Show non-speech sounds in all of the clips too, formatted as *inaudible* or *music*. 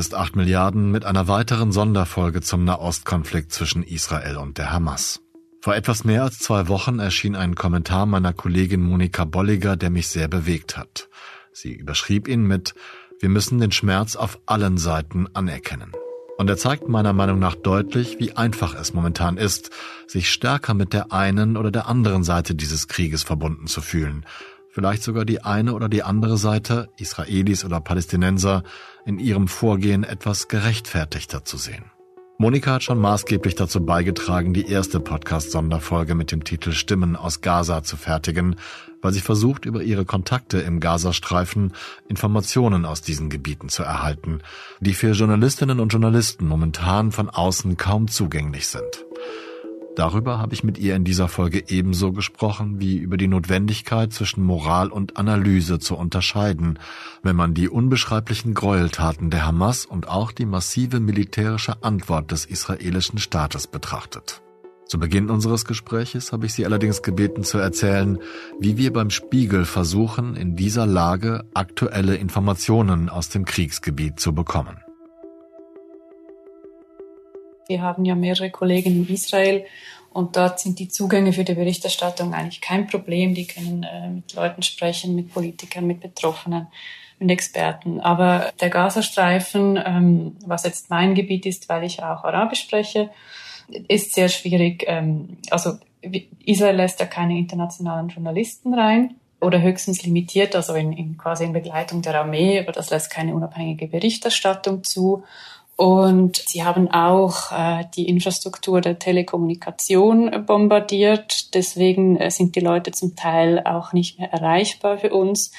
ist 8 Milliarden mit einer weiteren Sonderfolge zum Nahostkonflikt zwischen Israel und der Hamas. Vor etwas mehr als zwei Wochen erschien ein Kommentar meiner Kollegin Monika Bolliger, der mich sehr bewegt hat. Sie überschrieb ihn mit Wir müssen den Schmerz auf allen Seiten anerkennen. Und er zeigt meiner Meinung nach deutlich, wie einfach es momentan ist, sich stärker mit der einen oder der anderen Seite dieses Krieges verbunden zu fühlen. Vielleicht sogar die eine oder die andere Seite, Israelis oder Palästinenser, in ihrem Vorgehen etwas gerechtfertigter zu sehen. Monika hat schon maßgeblich dazu beigetragen, die erste Podcast-Sonderfolge mit dem Titel Stimmen aus Gaza zu fertigen, weil sie versucht, über ihre Kontakte im Gazastreifen Informationen aus diesen Gebieten zu erhalten, die für Journalistinnen und Journalisten momentan von außen kaum zugänglich sind. Darüber habe ich mit ihr in dieser Folge ebenso gesprochen wie über die Notwendigkeit zwischen Moral und Analyse zu unterscheiden, wenn man die unbeschreiblichen Gräueltaten der Hamas und auch die massive militärische Antwort des israelischen Staates betrachtet. Zu Beginn unseres Gespräches habe ich sie allerdings gebeten zu erzählen, wie wir beim Spiegel versuchen, in dieser Lage aktuelle Informationen aus dem Kriegsgebiet zu bekommen. Wir haben ja mehrere Kollegen in Israel und dort sind die Zugänge für die Berichterstattung eigentlich kein Problem. Die können äh, mit Leuten sprechen, mit Politikern, mit Betroffenen, mit Experten. Aber der Gazastreifen, ähm, was jetzt mein Gebiet ist, weil ich auch Arabisch spreche, ist sehr schwierig. Ähm, also Israel lässt ja keine internationalen Journalisten rein oder höchstens limitiert, also in, in quasi in Begleitung der Armee, aber das lässt keine unabhängige Berichterstattung zu. Und sie haben auch äh, die Infrastruktur der Telekommunikation bombardiert. Deswegen äh, sind die Leute zum Teil auch nicht mehr erreichbar für uns.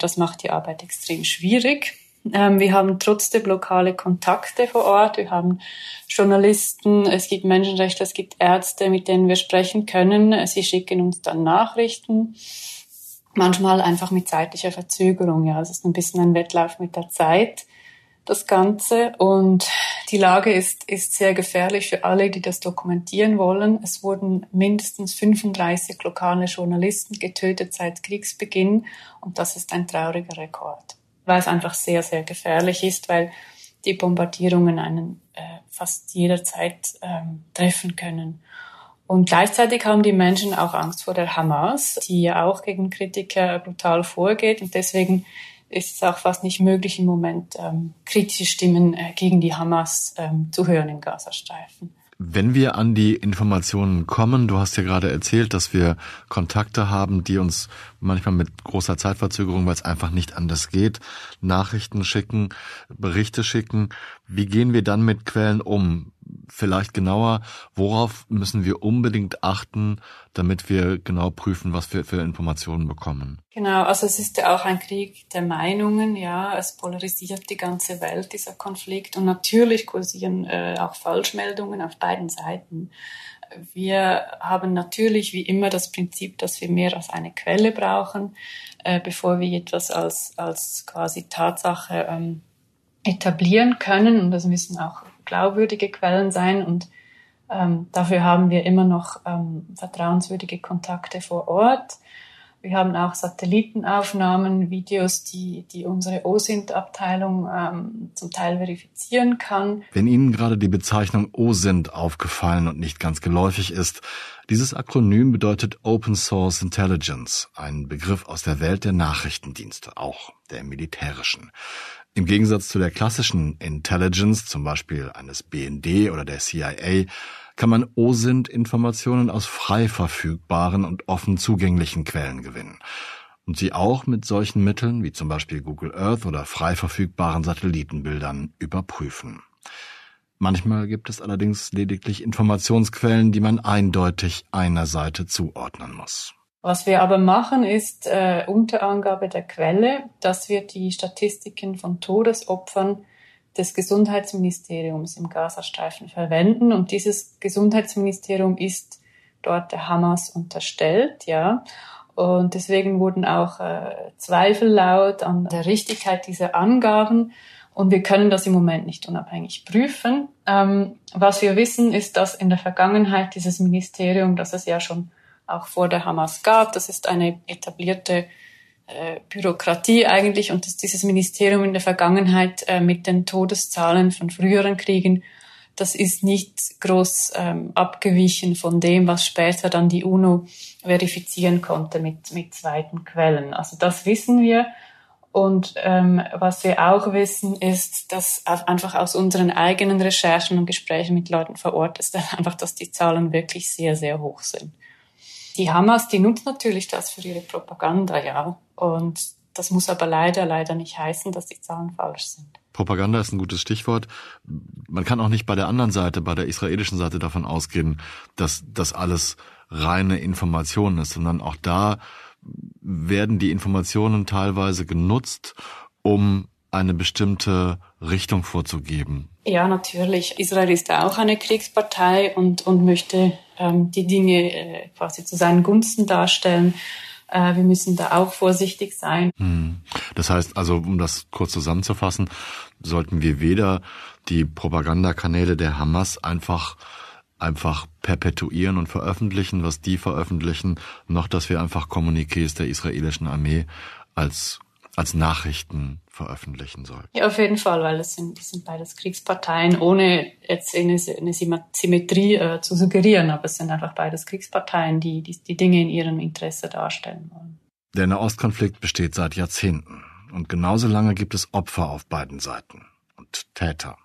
Das macht die Arbeit extrem schwierig. Ähm, wir haben trotzdem lokale Kontakte vor Ort. Wir haben Journalisten, es gibt Menschenrechte, es gibt Ärzte, mit denen wir sprechen können. Sie schicken uns dann Nachrichten. Manchmal einfach mit zeitlicher Verzögerung. Ja, es ist ein bisschen ein Wettlauf mit der Zeit das Ganze. Und die Lage ist, ist sehr gefährlich für alle, die das dokumentieren wollen. Es wurden mindestens 35 lokale Journalisten getötet seit Kriegsbeginn. Und das ist ein trauriger Rekord, weil es einfach sehr, sehr gefährlich ist, weil die Bombardierungen einen äh, fast jederzeit ähm, treffen können. Und gleichzeitig haben die Menschen auch Angst vor der Hamas, die ja auch gegen Kritiker brutal vorgeht. Und deswegen ist es auch fast nicht möglich, im Moment ähm, kritische Stimmen äh, gegen die Hamas ähm, zu hören im Gazastreifen. Wenn wir an die Informationen kommen, du hast ja gerade erzählt, dass wir Kontakte haben, die uns manchmal mit großer Zeitverzögerung, weil es einfach nicht anders geht, Nachrichten schicken, Berichte schicken. Wie gehen wir dann mit Quellen um? Vielleicht genauer, worauf müssen wir unbedingt achten, damit wir genau prüfen, was wir für Informationen bekommen? Genau, also es ist ja auch ein Krieg der Meinungen, ja, es polarisiert die ganze Welt, dieser Konflikt und natürlich kursieren äh, auch Falschmeldungen auf beiden Seiten. Wir haben natürlich wie immer das Prinzip, dass wir mehr als eine Quelle brauchen, äh, bevor wir etwas als, als quasi Tatsache ähm, etablieren können. Und das müssen auch glaubwürdige Quellen sein und ähm, dafür haben wir immer noch ähm, vertrauenswürdige Kontakte vor Ort. Wir haben auch Satellitenaufnahmen, Videos, die, die unsere OSINT-Abteilung ähm, zum Teil verifizieren kann. Wenn Ihnen gerade die Bezeichnung OSINT aufgefallen und nicht ganz geläufig ist, dieses Akronym bedeutet Open Source Intelligence, ein Begriff aus der Welt der Nachrichtendienste, auch der militärischen. Im Gegensatz zu der klassischen Intelligence, zum Beispiel eines BND oder der CIA, kann man OSINT-Informationen aus frei verfügbaren und offen zugänglichen Quellen gewinnen und sie auch mit solchen Mitteln wie zum Beispiel Google Earth oder frei verfügbaren Satellitenbildern überprüfen. Manchmal gibt es allerdings lediglich Informationsquellen, die man eindeutig einer Seite zuordnen muss. Was wir aber machen, ist äh, unter Angabe der Quelle, dass wir die Statistiken von Todesopfern des Gesundheitsministeriums im Gazastreifen verwenden. Und dieses Gesundheitsministerium ist dort der Hamas unterstellt, ja. Und deswegen wurden auch äh, Zweifel laut an der Richtigkeit dieser Angaben. Und wir können das im Moment nicht unabhängig prüfen. Ähm, was wir wissen, ist, dass in der Vergangenheit dieses Ministerium, das es ja schon auch vor der Hamas gab. Das ist eine etablierte äh, Bürokratie eigentlich und dass dieses Ministerium in der Vergangenheit äh, mit den Todeszahlen von früheren Kriegen, das ist nicht groß ähm, abgewichen von dem, was später dann die UNO verifizieren konnte mit, mit zweiten Quellen. Also das wissen wir. Und ähm, was wir auch wissen, ist, dass einfach aus unseren eigenen Recherchen und Gesprächen mit Leuten vor Ort ist *laughs* einfach, dass die Zahlen wirklich sehr, sehr hoch sind. Die Hamas, die nutzt natürlich das für ihre Propaganda, ja. Und das muss aber leider, leider nicht heißen, dass die Zahlen falsch sind. Propaganda ist ein gutes Stichwort. Man kann auch nicht bei der anderen Seite, bei der israelischen Seite davon ausgehen, dass das alles reine Information ist, sondern auch da werden die Informationen teilweise genutzt, um eine bestimmte Richtung vorzugeben. Ja, natürlich. Israel ist auch eine Kriegspartei und, und möchte ähm, die Dinge äh, quasi zu seinen Gunsten darstellen. Äh, wir müssen da auch vorsichtig sein. Hm. Das heißt also, um das kurz zusammenzufassen, sollten wir weder die Propagandakanäle der Hamas einfach einfach perpetuieren und veröffentlichen, was die veröffentlichen, noch dass wir einfach Kommuniqués der israelischen Armee als als Nachrichten veröffentlichen sollten. Ja, auf jeden Fall, weil es sind, die sind beides Kriegsparteien, ohne jetzt eine, eine Symmetrie äh, zu suggerieren, aber es sind einfach beides Kriegsparteien, die, die die Dinge in ihrem Interesse darstellen wollen. Der Nahostkonflikt besteht seit Jahrzehnten und genauso lange gibt es Opfer auf beiden Seiten und Täter.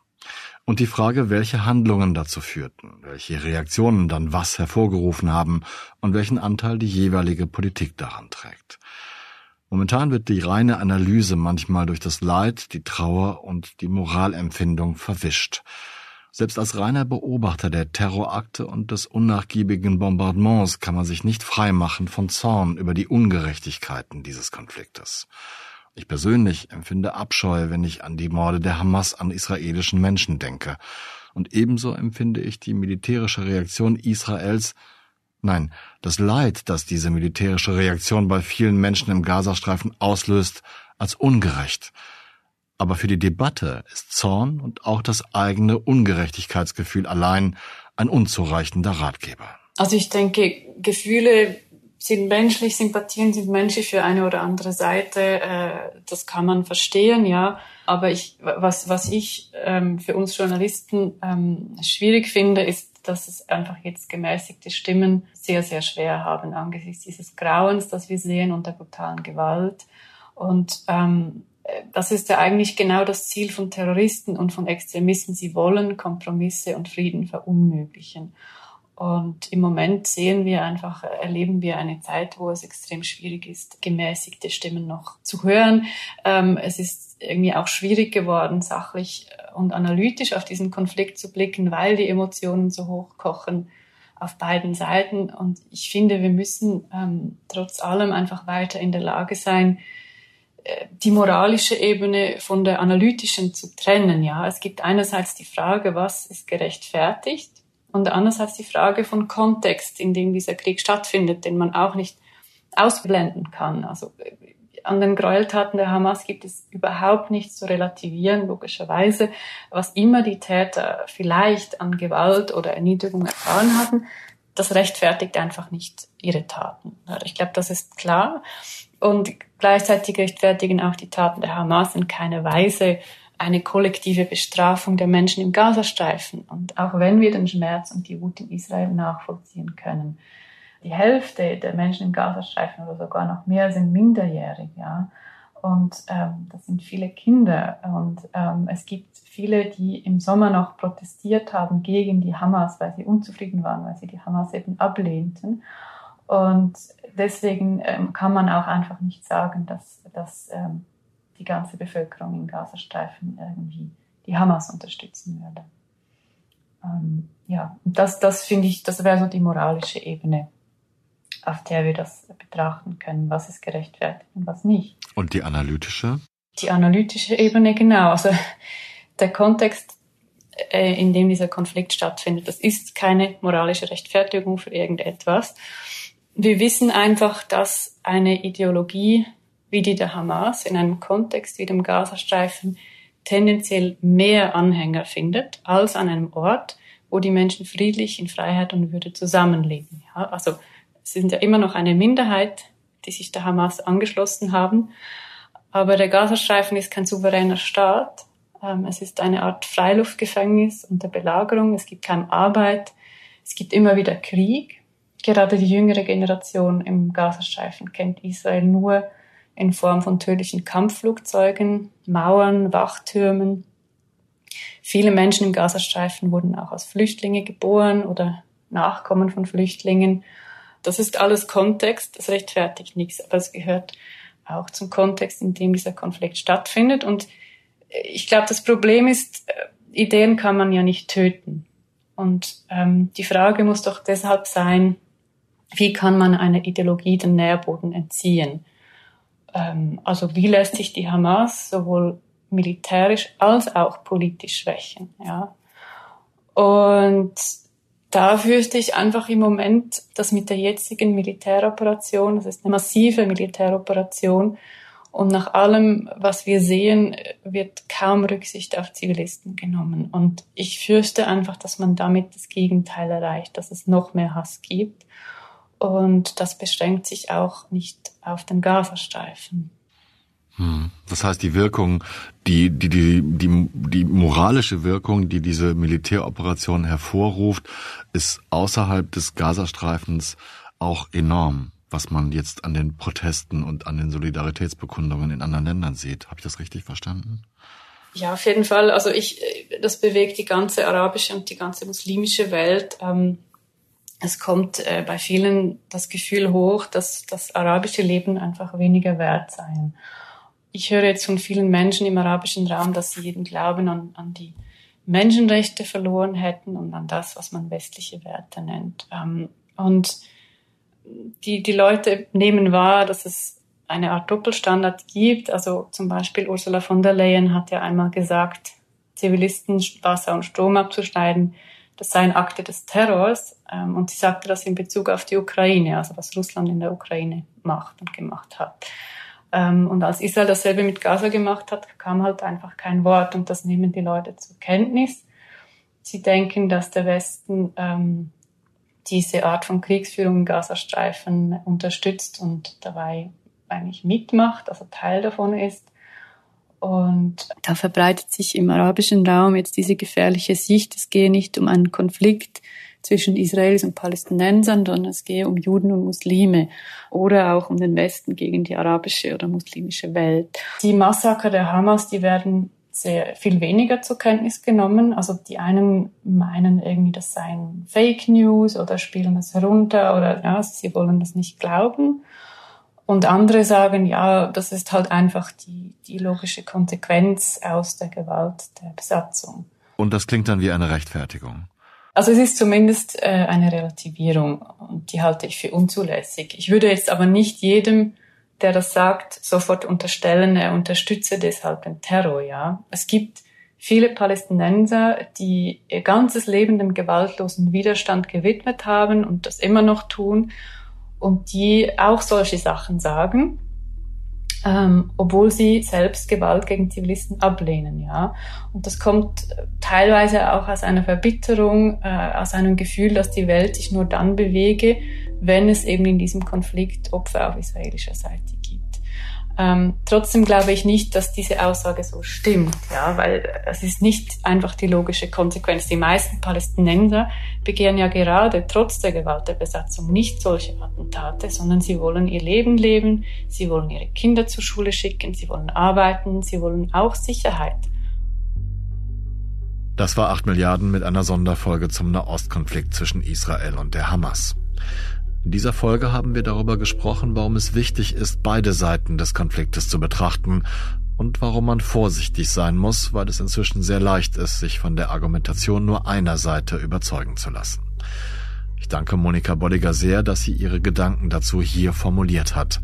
Und die Frage, welche Handlungen dazu führten, welche Reaktionen dann was hervorgerufen haben und welchen Anteil die jeweilige Politik daran trägt. Momentan wird die reine Analyse manchmal durch das Leid, die Trauer und die Moralempfindung verwischt. Selbst als reiner Beobachter der Terrorakte und des unnachgiebigen Bombardements kann man sich nicht freimachen von Zorn über die Ungerechtigkeiten dieses Konfliktes. Ich persönlich empfinde Abscheu, wenn ich an die Morde der Hamas an israelischen Menschen denke. Und ebenso empfinde ich die militärische Reaktion Israels, nein, das Leid, das diese militärische Reaktion bei vielen Menschen im Gazastreifen auslöst, als ungerecht. Aber für die Debatte ist Zorn und auch das eigene Ungerechtigkeitsgefühl allein ein unzureichender Ratgeber. Also ich denke, Gefühle sind menschlich, Sympathien sind menschlich für eine oder andere Seite. Äh, das kann man verstehen, ja. Aber ich, was, was ich ähm, für uns Journalisten ähm, schwierig finde, ist, dass es einfach jetzt gemäßigte Stimmen sehr, sehr schwer haben angesichts dieses Grauens, das wir sehen und der brutalen Gewalt. Und ähm, das ist ja eigentlich genau das Ziel von Terroristen und von Extremisten. Sie wollen Kompromisse und Frieden verunmöglichen. Und im Moment sehen wir einfach, erleben wir eine Zeit, wo es extrem schwierig ist, gemäßigte Stimmen noch zu hören. Ähm, es ist irgendwie auch schwierig geworden, sachlich und analytisch auf diesen Konflikt zu blicken, weil die Emotionen so hoch kochen auf beiden Seiten. Und ich finde, wir müssen ähm, trotz allem einfach weiter in der Lage sein, äh, die moralische Ebene von der analytischen zu trennen. Ja, es gibt einerseits die Frage, was ist gerechtfertigt? Und andererseits die Frage von Kontext, in dem dieser Krieg stattfindet, den man auch nicht ausblenden kann. Also äh, an den Gräueltaten der Hamas gibt es überhaupt nichts zu relativieren, logischerweise. Was immer die Täter vielleicht an Gewalt oder Erniedrigung erfahren hatten, das rechtfertigt einfach nicht ihre Taten. Ich glaube, das ist klar. Und gleichzeitig rechtfertigen auch die Taten der Hamas in keiner Weise eine kollektive Bestrafung der Menschen im Gazastreifen. Und auch wenn wir den Schmerz und die Wut in Israel nachvollziehen können, die Hälfte der Menschen im Gazastreifen oder sogar noch mehr sind minderjährig, ja. Und ähm, das sind viele Kinder. Und ähm, es gibt viele, die im Sommer noch protestiert haben gegen die Hamas, weil sie unzufrieden waren, weil sie die Hamas eben ablehnten. Und deswegen ähm, kann man auch einfach nicht sagen, dass, dass ähm, die ganze Bevölkerung im Gazastreifen irgendwie die Hamas unterstützen würde. Ähm, ja, das, das finde ich, das wäre so die moralische Ebene, auf der wir das betrachten können, was ist gerechtfertigt und was nicht. Und die analytische? Die analytische Ebene, genau. Also der Kontext, äh, in dem dieser Konflikt stattfindet, das ist keine moralische Rechtfertigung für irgendetwas. Wir wissen einfach, dass eine Ideologie wie die der Hamas in einem Kontext wie dem Gazastreifen tendenziell mehr Anhänger findet als an einem Ort, wo die Menschen friedlich in Freiheit und Würde zusammenleben. Ja, also es sind ja immer noch eine Minderheit, die sich der Hamas angeschlossen haben. Aber der Gazastreifen ist kein souveräner Staat. Ähm, es ist eine Art Freiluftgefängnis unter Belagerung. Es gibt keine Arbeit. Es gibt immer wieder Krieg. Gerade die jüngere Generation im Gazastreifen kennt Israel nur in Form von tödlichen Kampfflugzeugen, Mauern, Wachtürmen. Viele Menschen im Gazastreifen wurden auch als Flüchtlinge geboren oder Nachkommen von Flüchtlingen. Das ist alles Kontext, das rechtfertigt nichts, aber es gehört auch zum Kontext, in dem dieser Konflikt stattfindet. Und ich glaube, das Problem ist, äh, Ideen kann man ja nicht töten. Und ähm, die Frage muss doch deshalb sein, wie kann man einer Ideologie den Nährboden entziehen? Ähm, also wie lässt sich die Hamas sowohl militärisch als auch politisch schwächen? Ja? Und da fürchte ich einfach im Moment, dass mit der jetzigen Militäroperation, das ist eine massive Militäroperation, und nach allem, was wir sehen, wird kaum Rücksicht auf Zivilisten genommen. Und ich fürchte einfach, dass man damit das Gegenteil erreicht, dass es noch mehr Hass gibt. Und das beschränkt sich auch nicht auf den Gazastreifen. Hm. Das heißt, die Wirkung, die, die, die, die, die moralische Wirkung, die diese Militäroperation hervorruft, ist außerhalb des Gazastreifens auch enorm was man jetzt an den Protesten und an den Solidaritätsbekundungen in anderen Ländern sieht. Habe ich das richtig verstanden? Ja, auf jeden Fall. Also ich, das bewegt die ganze arabische und die ganze muslimische Welt. Ähm, es kommt äh, bei vielen das Gefühl hoch, dass das arabische Leben einfach weniger wert sei. Ich höre jetzt von vielen Menschen im arabischen Raum, dass sie jeden Glauben an, an die Menschenrechte verloren hätten und an das, was man westliche Werte nennt. Ähm, und die, die Leute nehmen wahr, dass es eine Art Doppelstandard gibt. Also zum Beispiel Ursula von der Leyen hat ja einmal gesagt, Zivilisten Wasser und Strom abzuschneiden, das seien Akte des Terrors. Ähm, und sie sagte das in Bezug auf die Ukraine, also was Russland in der Ukraine macht und gemacht hat. Ähm, und als Israel dasselbe mit Gaza gemacht hat, kam halt einfach kein Wort und das nehmen die Leute zur Kenntnis. Sie denken, dass der Westen ähm, diese Art von Kriegsführung im Gazastreifen unterstützt und dabei eigentlich mitmacht, also Teil davon ist. Und da verbreitet sich im arabischen Raum jetzt diese gefährliche Sicht, es gehe nicht um einen Konflikt zwischen Israelis und Palästinensern, sondern es gehe um Juden und Muslime oder auch um den Westen gegen die arabische oder muslimische Welt. Die Massaker der Hamas, die werden sehr viel weniger zur Kenntnis genommen. Also die einen meinen irgendwie, das seien Fake News oder spielen es herunter oder ja, sie wollen das nicht glauben. Und andere sagen, ja, das ist halt einfach die, die logische Konsequenz aus der Gewalt der Besatzung. Und das klingt dann wie eine Rechtfertigung. Also es ist zumindest äh, eine Relativierung und die halte ich für unzulässig. Ich würde jetzt aber nicht jedem der das sagt, sofort unterstellen, er unterstütze deshalb den Terror, ja. Es gibt viele Palästinenser, die ihr ganzes Leben dem gewaltlosen Widerstand gewidmet haben und das immer noch tun und die auch solche Sachen sagen ähm, obwohl sie selbst Gewalt gegen Zivilisten ablehnen, ja. Und das kommt teilweise auch aus einer Verbitterung, äh, aus einem Gefühl, dass die Welt sich nur dann bewege, wenn es eben in diesem Konflikt Opfer auf israelischer Seite ähm, trotzdem glaube ich nicht, dass diese Aussage so stimmt, ja, weil es ist nicht einfach die logische Konsequenz. Die meisten Palästinenser begehen ja gerade trotz der Gewalt der Besatzung nicht solche Attentate, sondern sie wollen ihr Leben leben, sie wollen ihre Kinder zur Schule schicken, sie wollen arbeiten, sie wollen auch Sicherheit. Das war 8 Milliarden mit einer Sonderfolge zum Nahostkonflikt zwischen Israel und der Hamas. In dieser Folge haben wir darüber gesprochen, warum es wichtig ist, beide Seiten des Konfliktes zu betrachten und warum man vorsichtig sein muss, weil es inzwischen sehr leicht ist, sich von der Argumentation nur einer Seite überzeugen zu lassen. Ich danke Monika Bolliger sehr, dass sie ihre Gedanken dazu hier formuliert hat,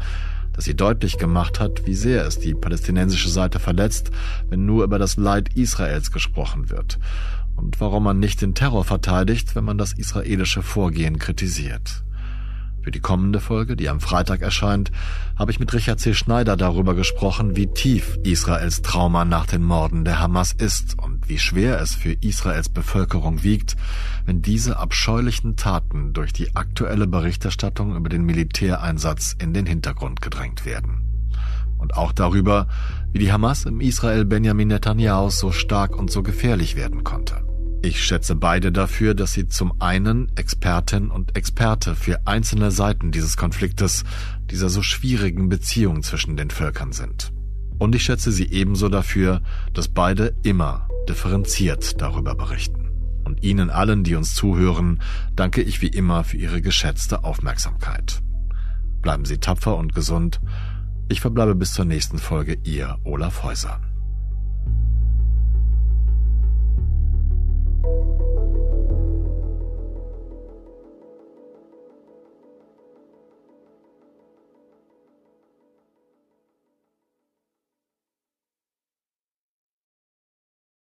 dass sie deutlich gemacht hat, wie sehr es die palästinensische Seite verletzt, wenn nur über das Leid Israels gesprochen wird und warum man nicht den Terror verteidigt, wenn man das israelische Vorgehen kritisiert. Für die kommende Folge, die am Freitag erscheint, habe ich mit Richard C. Schneider darüber gesprochen, wie tief Israels Trauma nach den Morden der Hamas ist und wie schwer es für Israels Bevölkerung wiegt, wenn diese abscheulichen Taten durch die aktuelle Berichterstattung über den Militäreinsatz in den Hintergrund gedrängt werden. Und auch darüber, wie die Hamas im Israel Benjamin Netanyahu so stark und so gefährlich werden konnte. Ich schätze beide dafür, dass sie zum einen Expertin und Experte für einzelne Seiten dieses Konfliktes, dieser so schwierigen Beziehung zwischen den Völkern sind. Und ich schätze sie ebenso dafür, dass beide immer differenziert darüber berichten. Und Ihnen allen, die uns zuhören, danke ich wie immer für Ihre geschätzte Aufmerksamkeit. Bleiben Sie tapfer und gesund. Ich verbleibe bis zur nächsten Folge, Ihr Olaf Häuser.